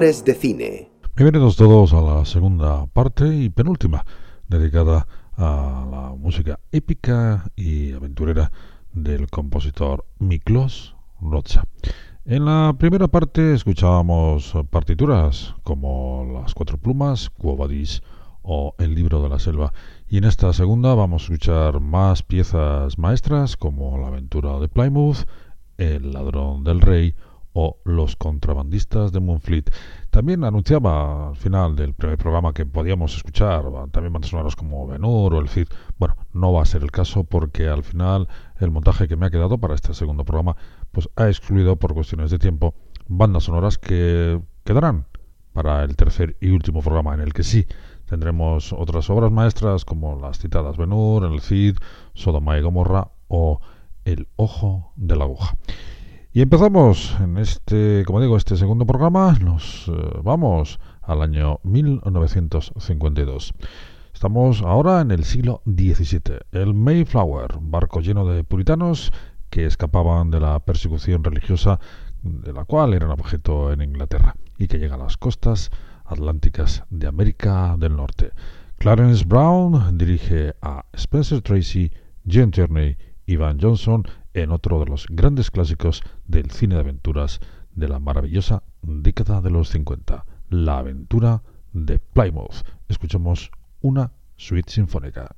De cine. Bienvenidos todos a la segunda parte y penúltima, dedicada a la música épica y aventurera del compositor Miklos Rocha. En la primera parte escuchábamos partituras como Las Cuatro Plumas, Cuobadis o El Libro de la Selva. Y en esta segunda vamos a escuchar más piezas maestras como La Aventura de Plymouth, El Ladrón del Rey o Los contrabandistas de Moonfleet. También anunciaba al final del primer programa que podíamos escuchar también bandas sonoras como Benur o El Cid. Bueno, no va a ser el caso porque al final el montaje que me ha quedado para este segundo programa pues ha excluido por cuestiones de tiempo bandas sonoras que quedarán para el tercer y último programa en el que sí tendremos otras obras maestras como las citadas Benur, El Cid, Sodoma y Gomorra o El Ojo de la Aguja. Y empezamos en este, como digo, este segundo programa. Nos eh, vamos al año 1952. Estamos ahora en el siglo XVII. El Mayflower, barco lleno de puritanos que escapaban de la persecución religiosa de la cual eran objeto en Inglaterra y que llega a las costas atlánticas de América del Norte. Clarence Brown dirige a Spencer Tracy, Jane Tierney y Van Johnson en otro de los grandes clásicos del cine de aventuras de la maravillosa década de los 50, La aventura de Plymouth. Escuchamos una suite sinfónica.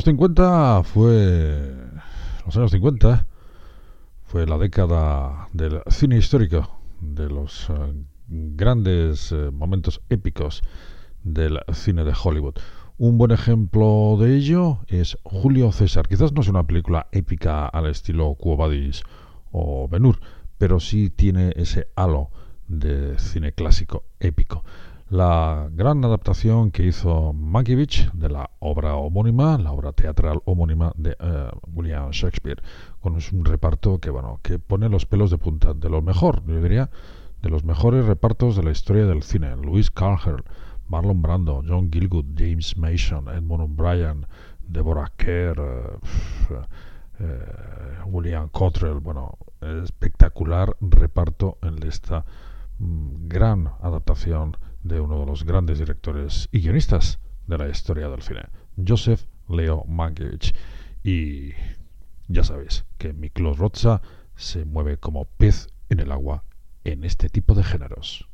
Los 50 fue. Los años 50 fue la década del cine histórico, de los eh, grandes eh, momentos épicos del cine de Hollywood. Un buen ejemplo de ello es Julio César. Quizás no es una película épica al estilo Cuobadis o Benur, pero sí tiene ese halo de cine clásico épico la gran adaptación que hizo Mankiewicz de la obra homónima, la obra teatral homónima de eh, William Shakespeare, con un reparto que bueno, que pone los pelos de punta, de lo mejor, yo diría, de los mejores repartos de la historia del cine. Louis Carher, Marlon Brando, John Gilgood, James Mason, Edmund O'Brien, Deborah Kerr, eh, eh, William Cottrell, bueno, espectacular reparto en esta mm, gran adaptación de uno de los grandes directores y guionistas de la historia del cine, Joseph Leo Mankiewicz. Y ya sabéis que Miklos Rocha se mueve como pez en el agua en este tipo de géneros.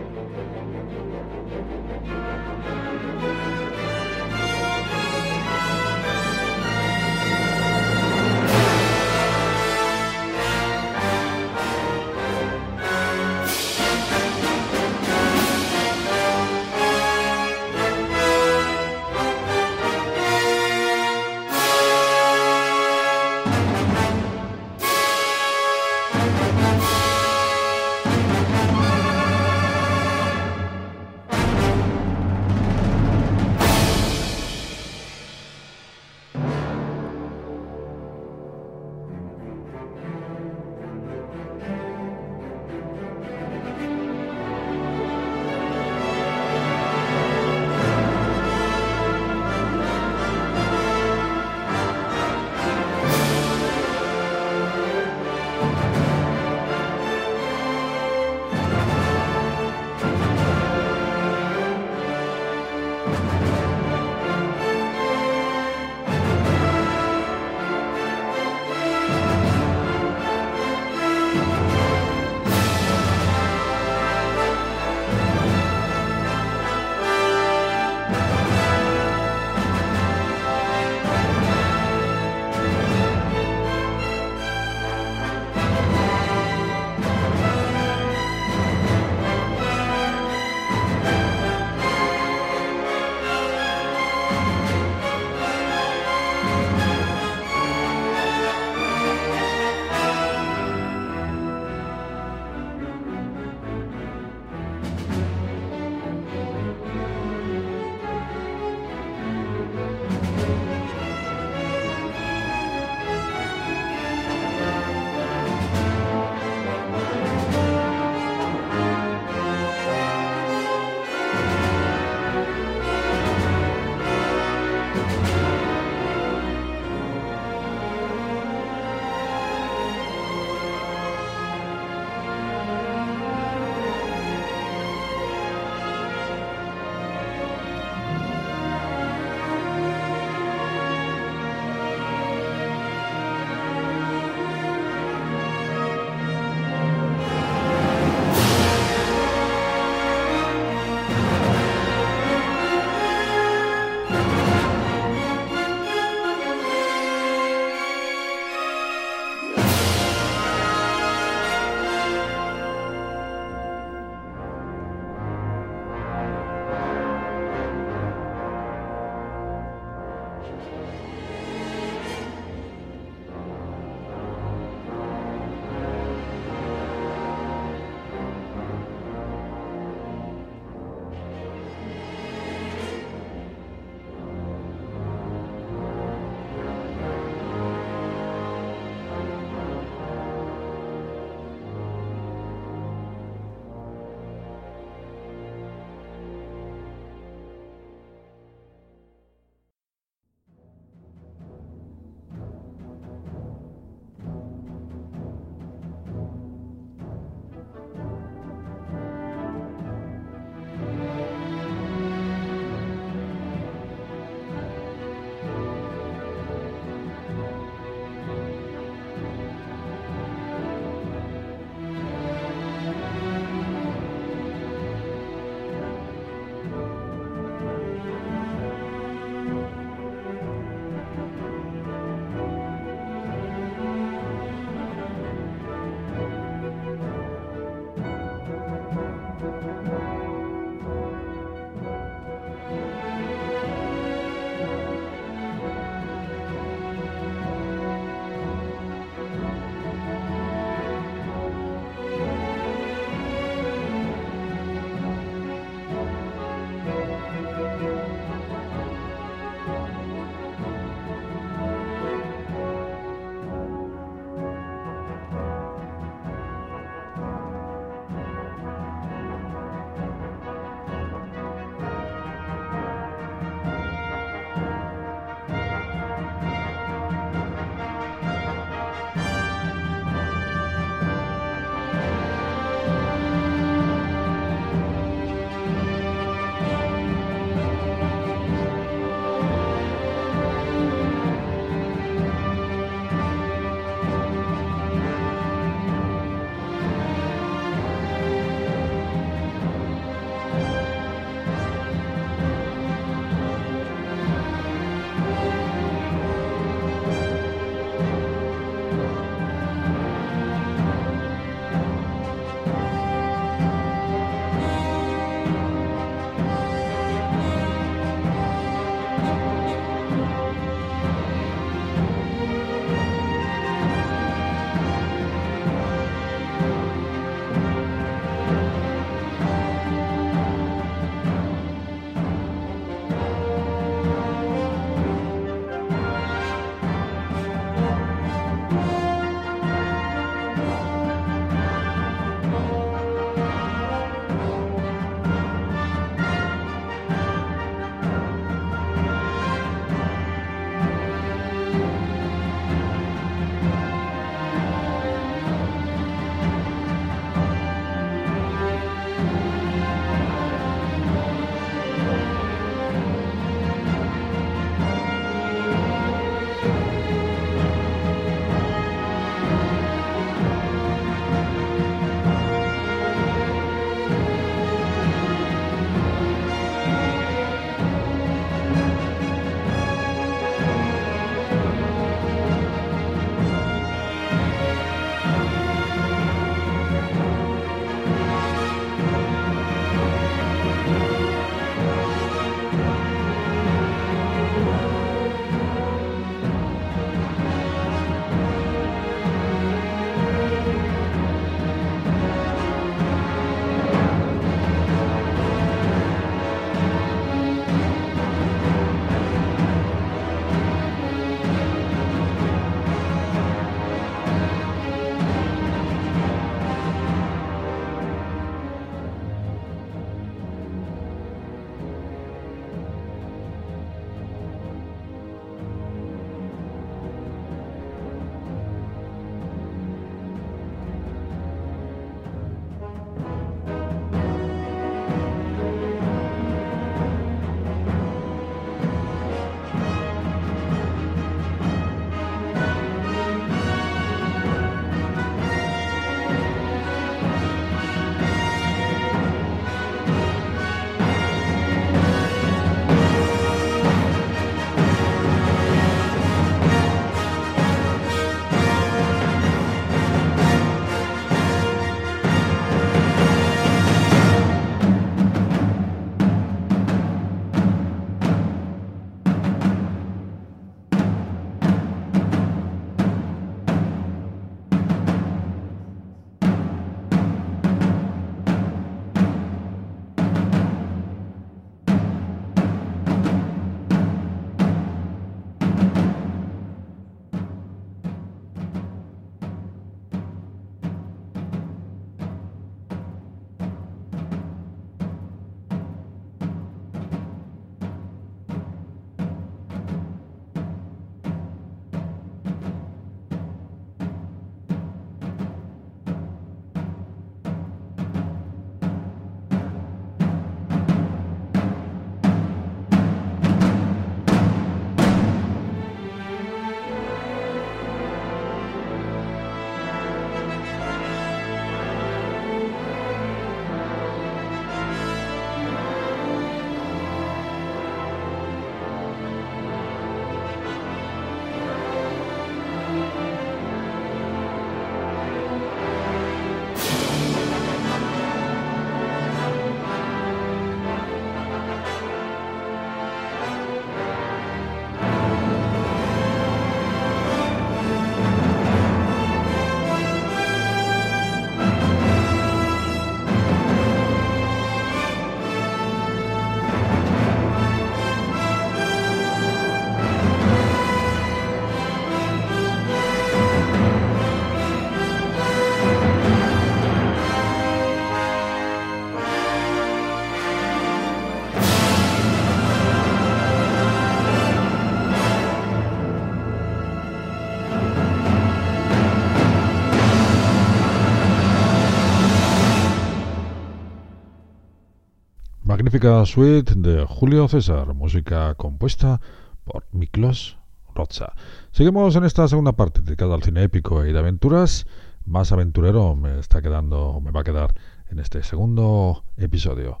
Suite de Julio César, música compuesta por Miklos Rocha. Seguimos en esta segunda parte dedicada al cine épico y de aventuras. Más aventurero me está quedando, me va a quedar en este segundo episodio.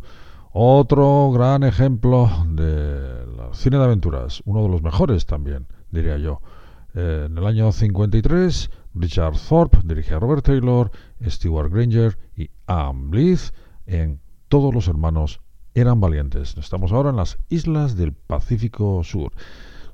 Otro gran ejemplo de cine de aventuras, uno de los mejores también, diría yo. En el año 53, Richard Thorpe dirige a Robert Taylor, Stewart Granger y Anne Blyth en Todos los hermanos eran valientes. Estamos ahora en las islas del Pacífico Sur,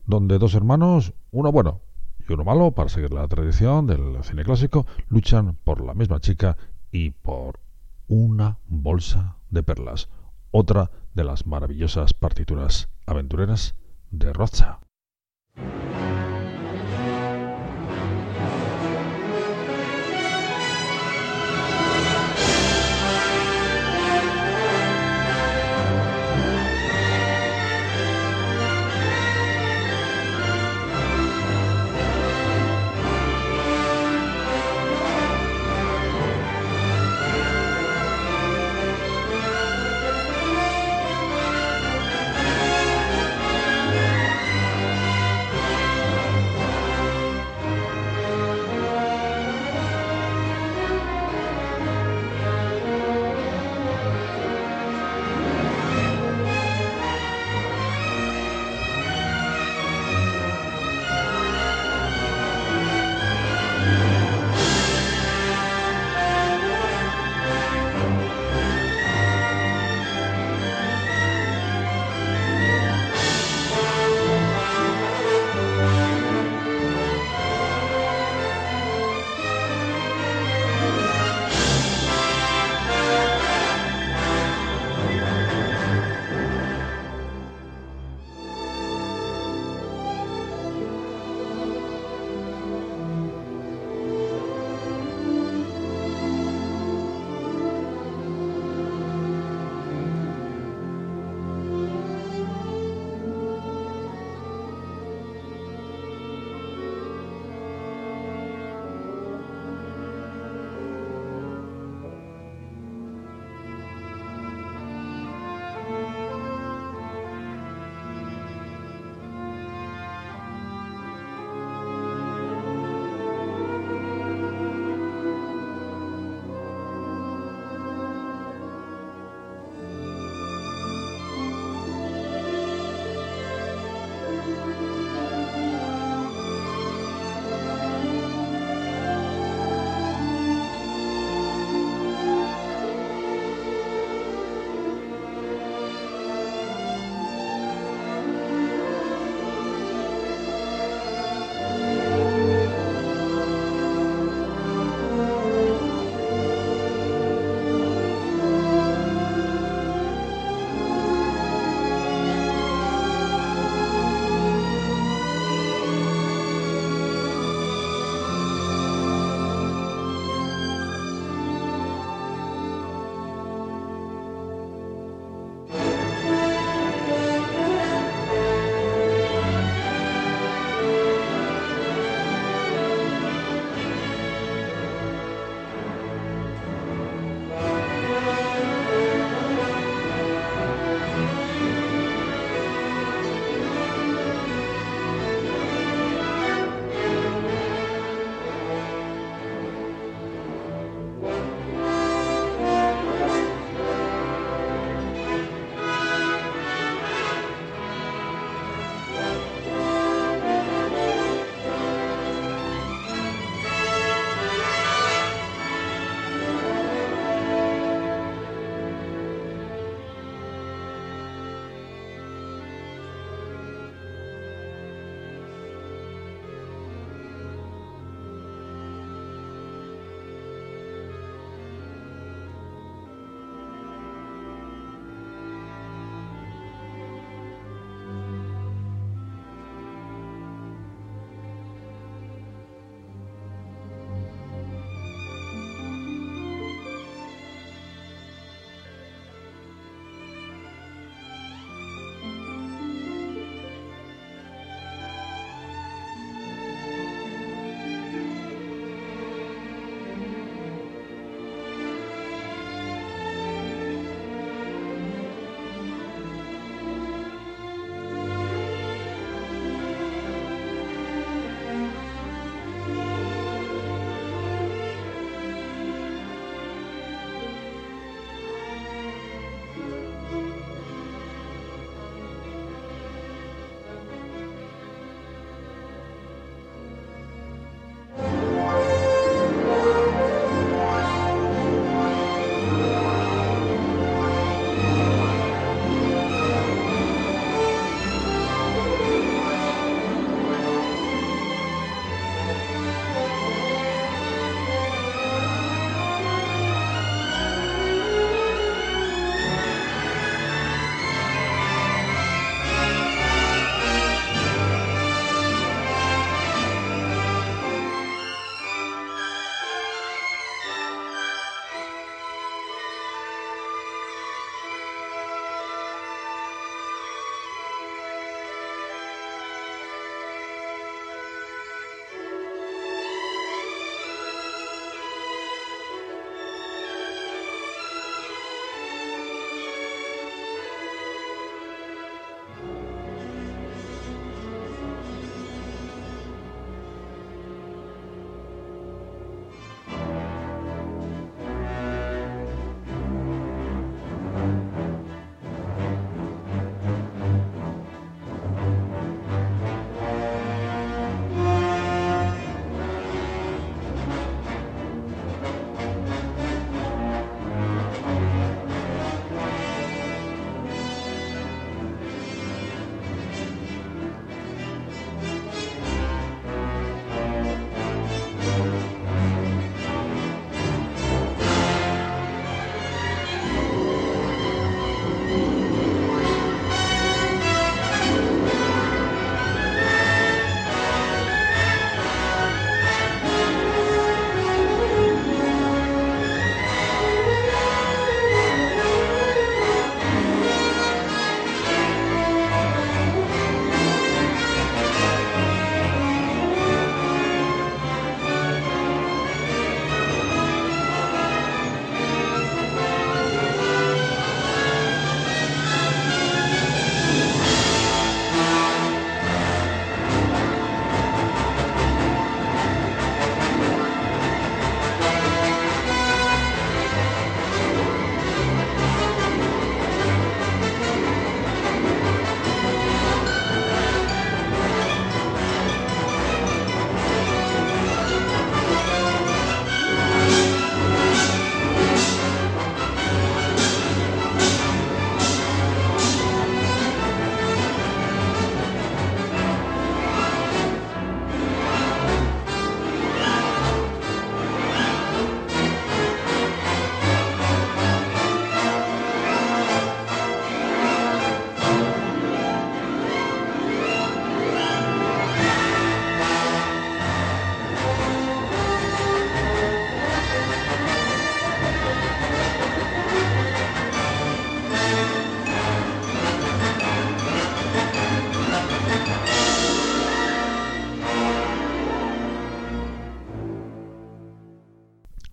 donde dos hermanos, uno bueno y uno malo, para seguir la tradición del cine clásico, luchan por la misma chica y por una bolsa de perlas, otra de las maravillosas partituras aventureras de Rocha.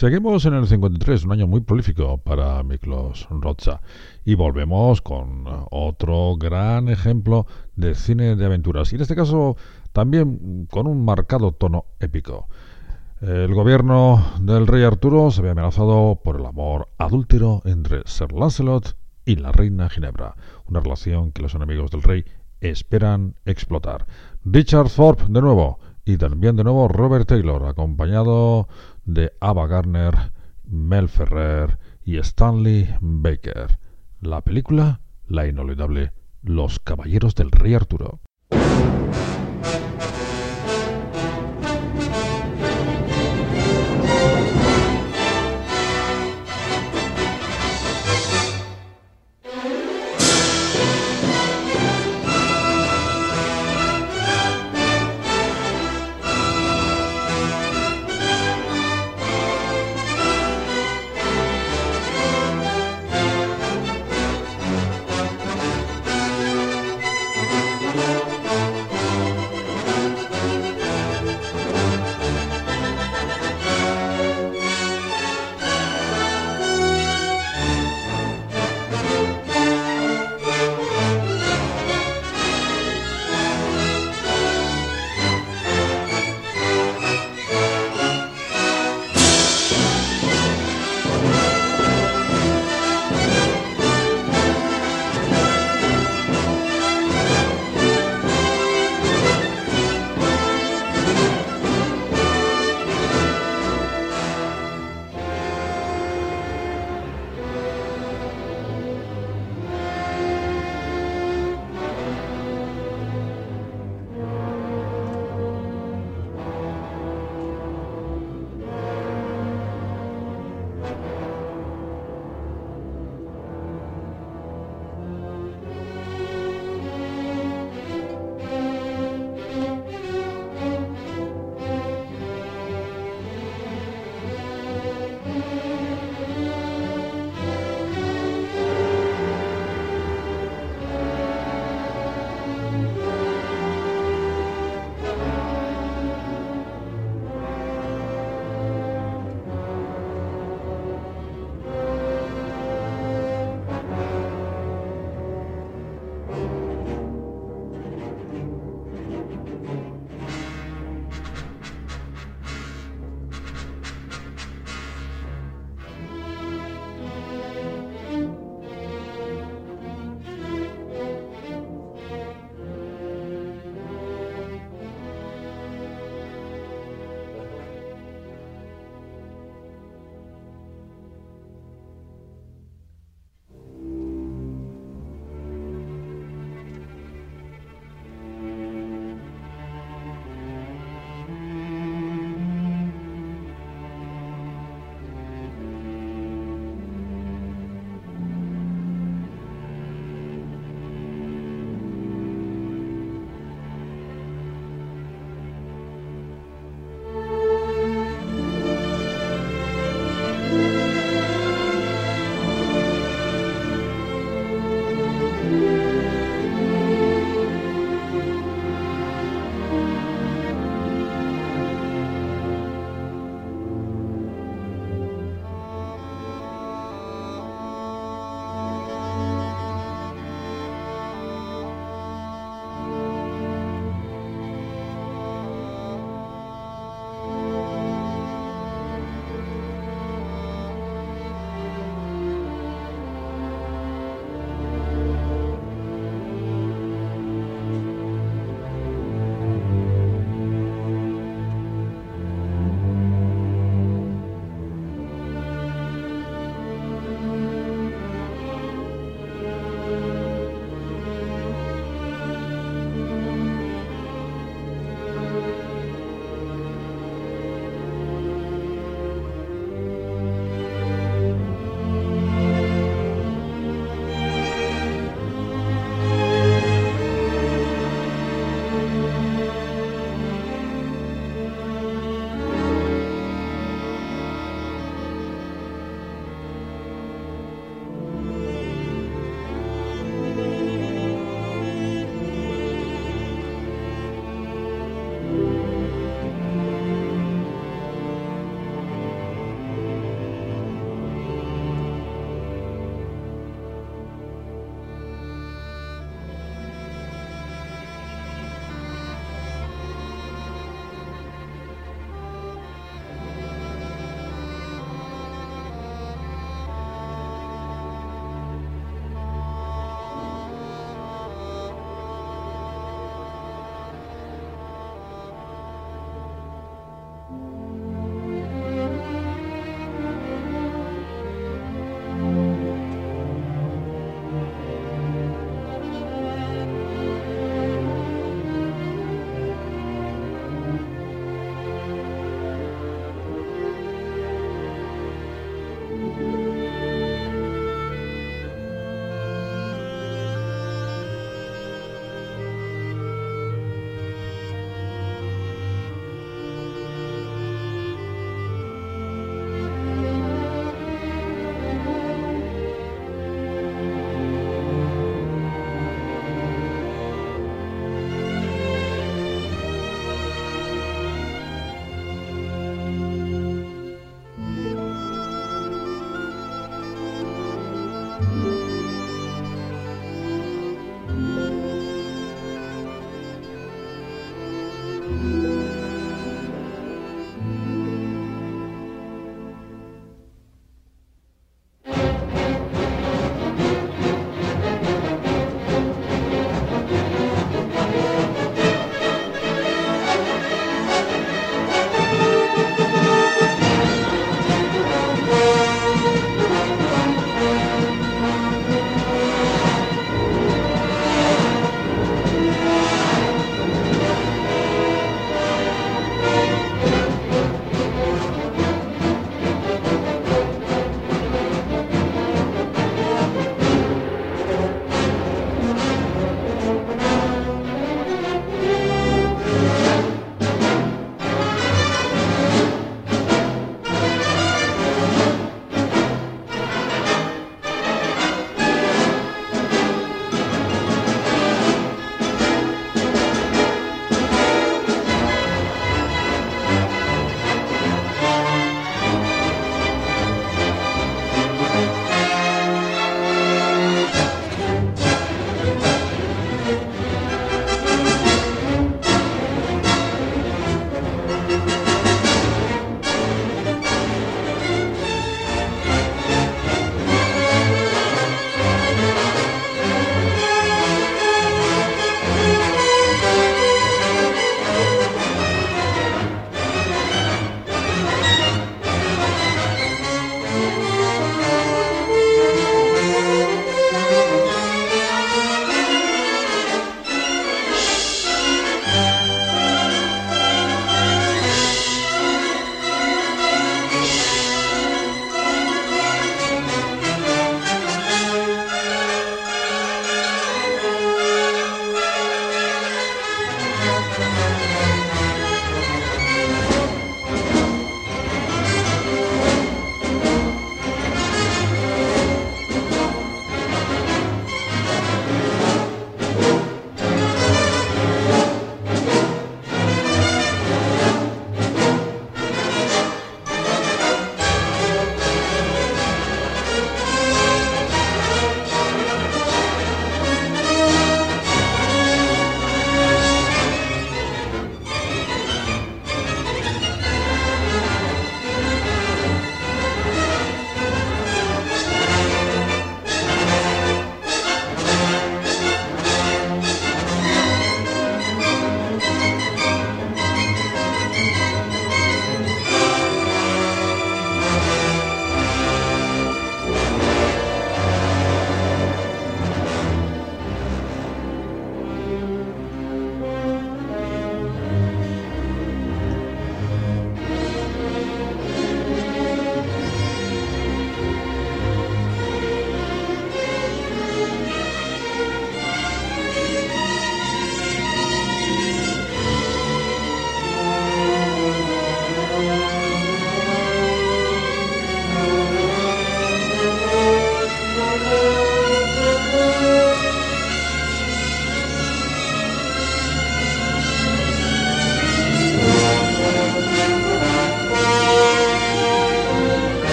Seguimos en el 53, un año muy prolífico para Miklos Rocha. Y volvemos con otro gran ejemplo de cine de aventuras. Y en este caso también con un marcado tono épico. El gobierno del rey Arturo se ve amenazado por el amor adúltero entre Sir Lancelot y la reina Ginebra, una relación que los enemigos del rey esperan explotar. Richard Thorpe de nuevo y también de nuevo Robert Taylor, acompañado de Ava Gardner, Mel Ferrer y Stanley Baker. La película, la inolvidable Los Caballeros del Rey Arturo.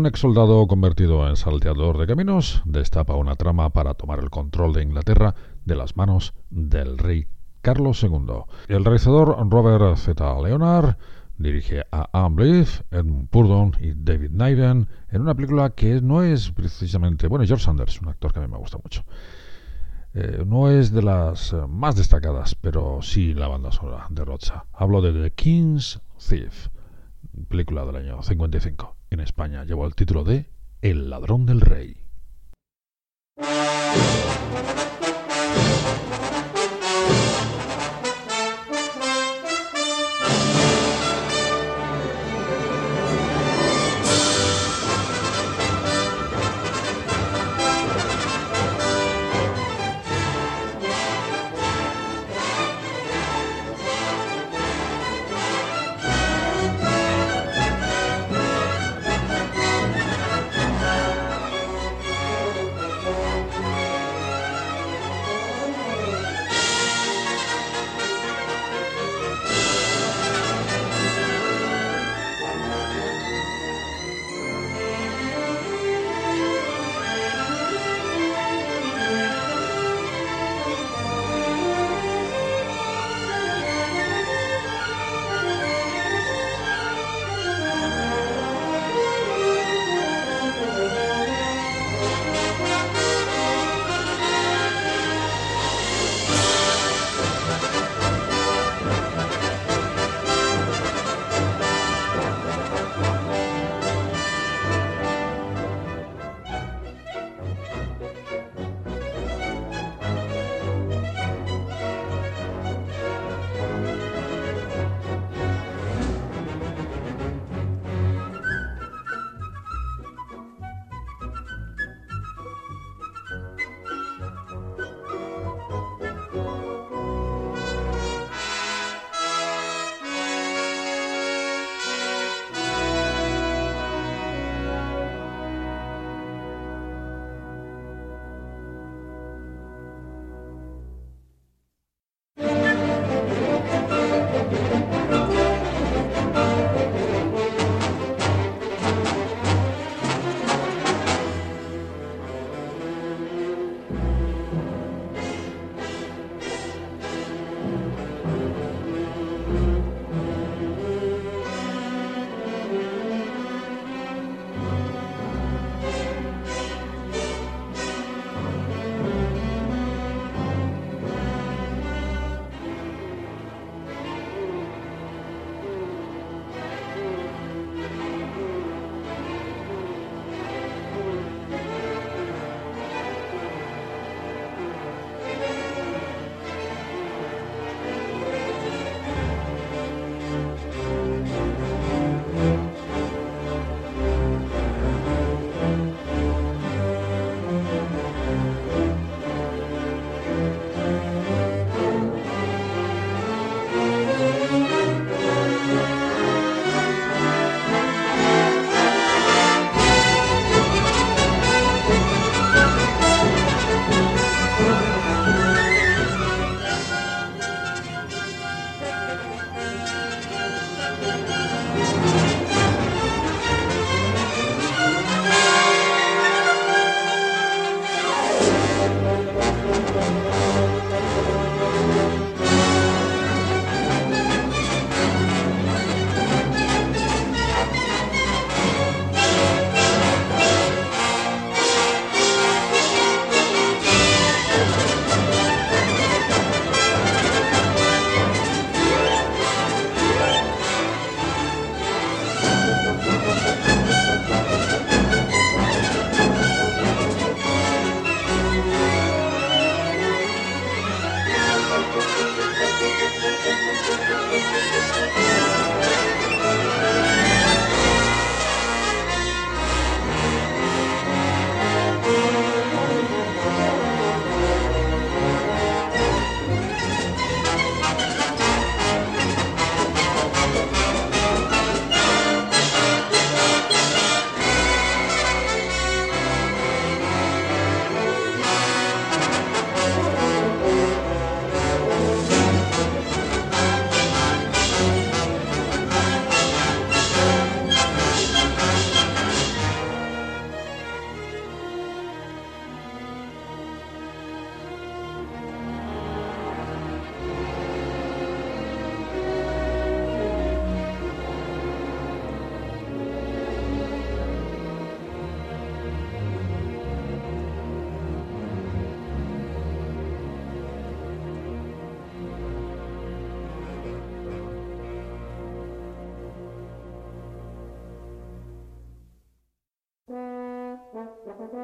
Un ex soldado convertido en salteador de caminos destapa una trama para tomar el control de Inglaterra de las manos del rey Carlos II. El realizador Robert Z. Leonard dirige a Anne Edmund Purdon y David Niven en una película que no es precisamente... Bueno, George Sanders, un actor que a mí me gusta mucho. Eh, no es de las eh, más destacadas, pero sí la banda sonora de Rocha. Hablo de The King's Thief, película del año 55. En España llevó el título de El ladrón del rey.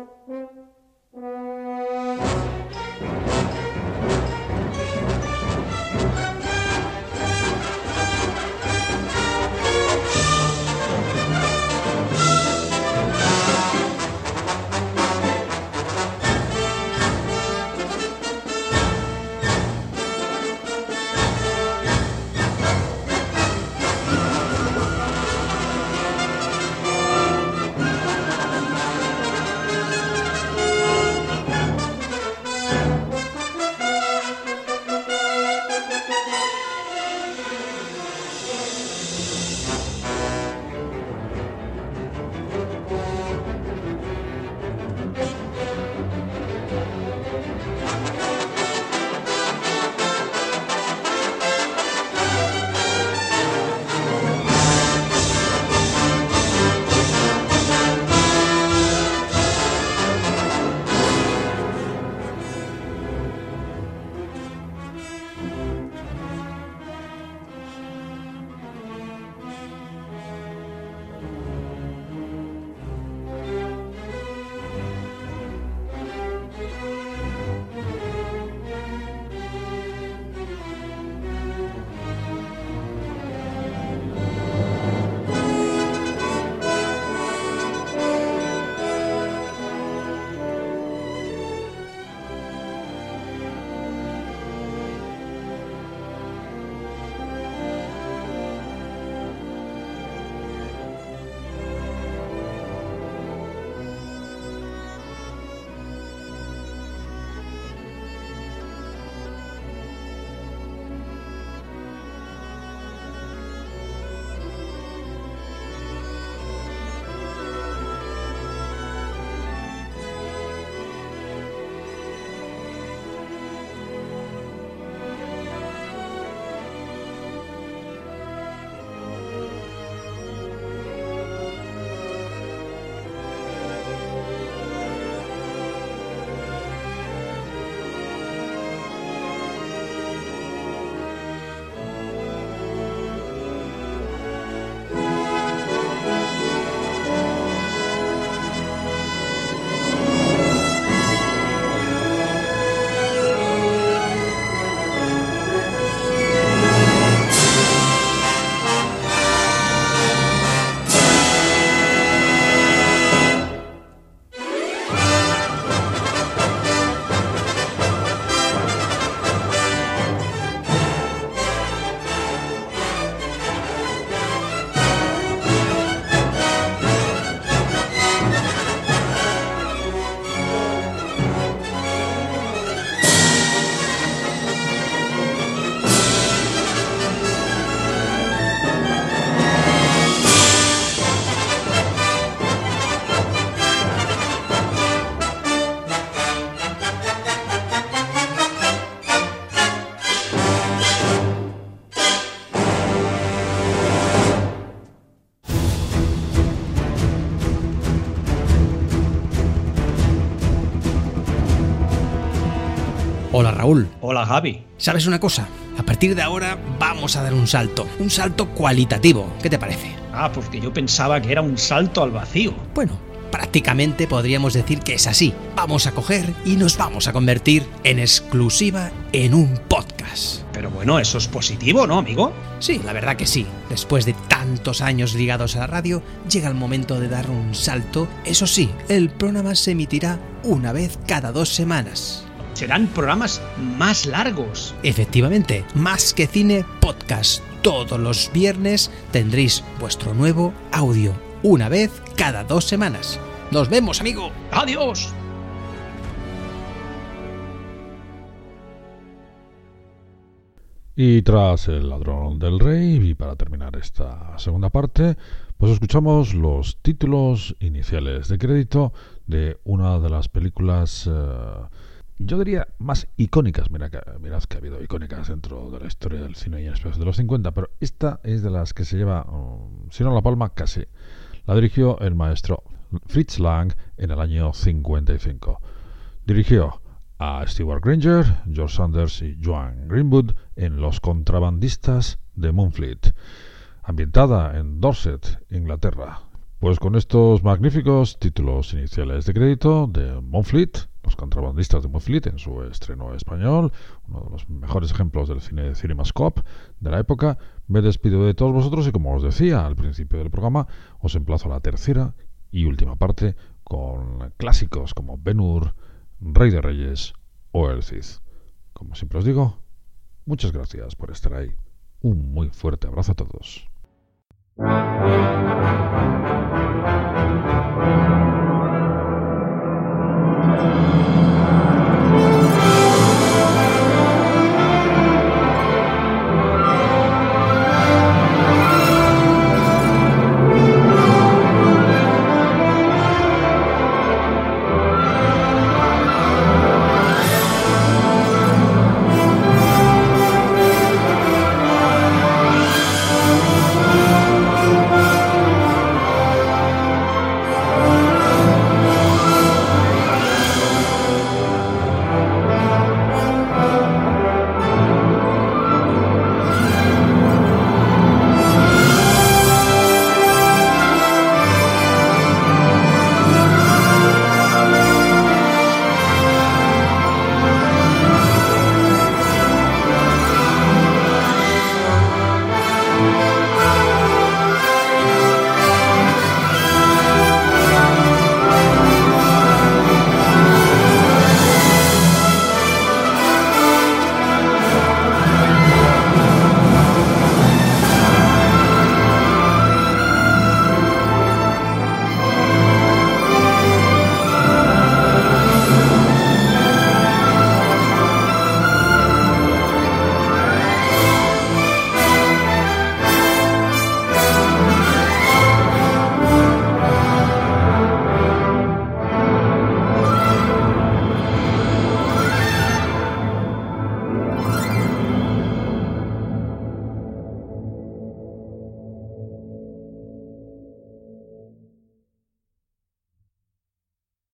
Mm-hmm. Raúl. Hola Gaby. ¿Sabes una cosa? A partir de ahora vamos a dar un salto, un salto cualitativo. ¿Qué te parece? Ah, porque yo pensaba que era un salto al vacío. Bueno, prácticamente podríamos decir que es así. Vamos a coger y nos vamos a convertir en exclusiva en un podcast. Pero bueno, eso es positivo, ¿no, amigo? Sí, la verdad que sí. Después de tantos años ligados a la radio, llega el momento de dar un salto. Eso sí, el programa se emitirá una vez cada dos semanas. Serán programas más largos. Efectivamente, más que cine podcast. Todos los viernes tendréis vuestro nuevo audio, una vez cada dos semanas. Nos vemos, amigo. Adiós. Y tras El ladrón del rey, y para terminar esta segunda parte, pues escuchamos los títulos iniciales de crédito de una de las películas, eh, yo diría, más icónicas. Mira que, mirad que ha habido icónicas dentro de la historia del cine y en especial de los 50, pero esta es de las que se lleva, um, si no la palma, casi. La dirigió el maestro Fritz Lang en el año 55. Dirigió a Stewart Granger, George Sanders y Joan Greenwood en Los contrabandistas de Moonfleet, ambientada en Dorset, Inglaterra. Pues con estos magníficos títulos iniciales de crédito de Moonfleet, Los contrabandistas de Moonfleet en su estreno español, uno de los mejores ejemplos del cine de Cinemascope de la época, me despido de todos vosotros y como os decía al principio del programa, os emplazo a la tercera y última parte con clásicos como Ben Hur, Rey de Reyes o El Cid. Como siempre os digo, muchas gracias por estar ahí. Un muy fuerte abrazo a todos.